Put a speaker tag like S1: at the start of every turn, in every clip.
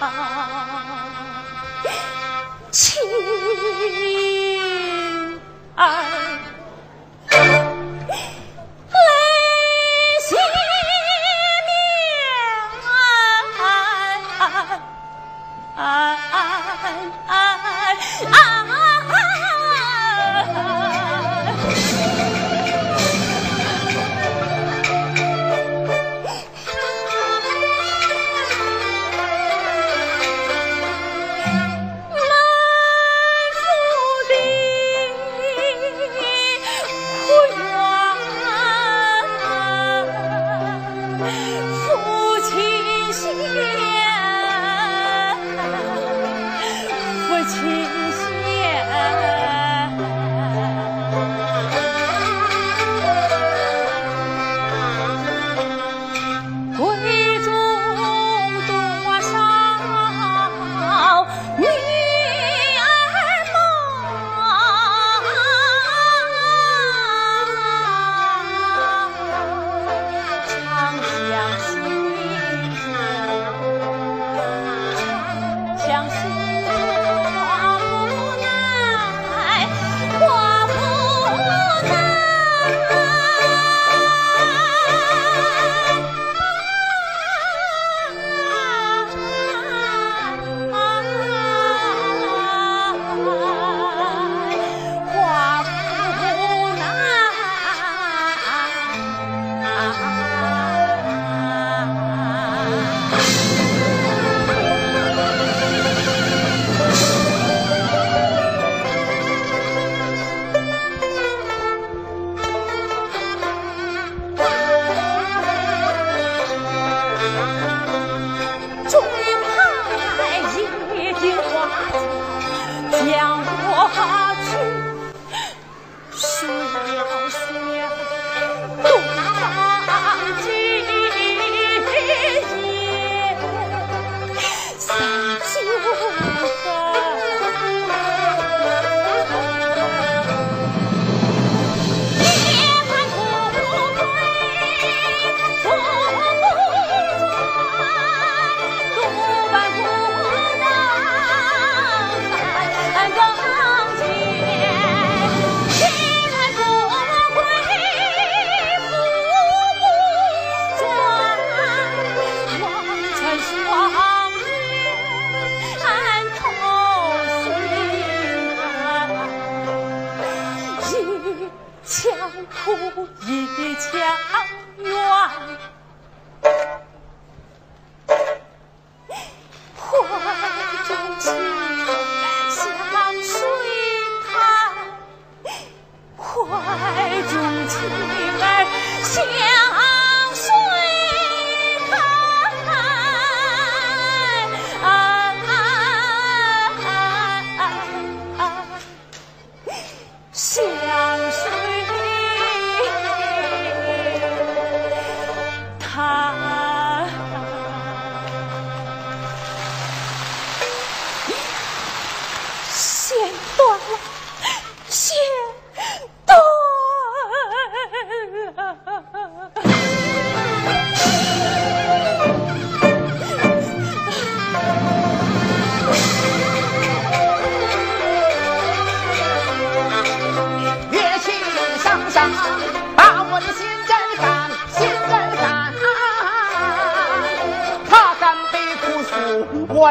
S1: 啊，妻儿。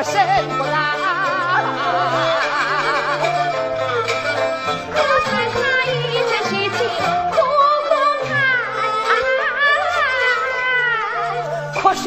S2: 生不辣，
S1: 可叹他一腔血气苦苦盼水。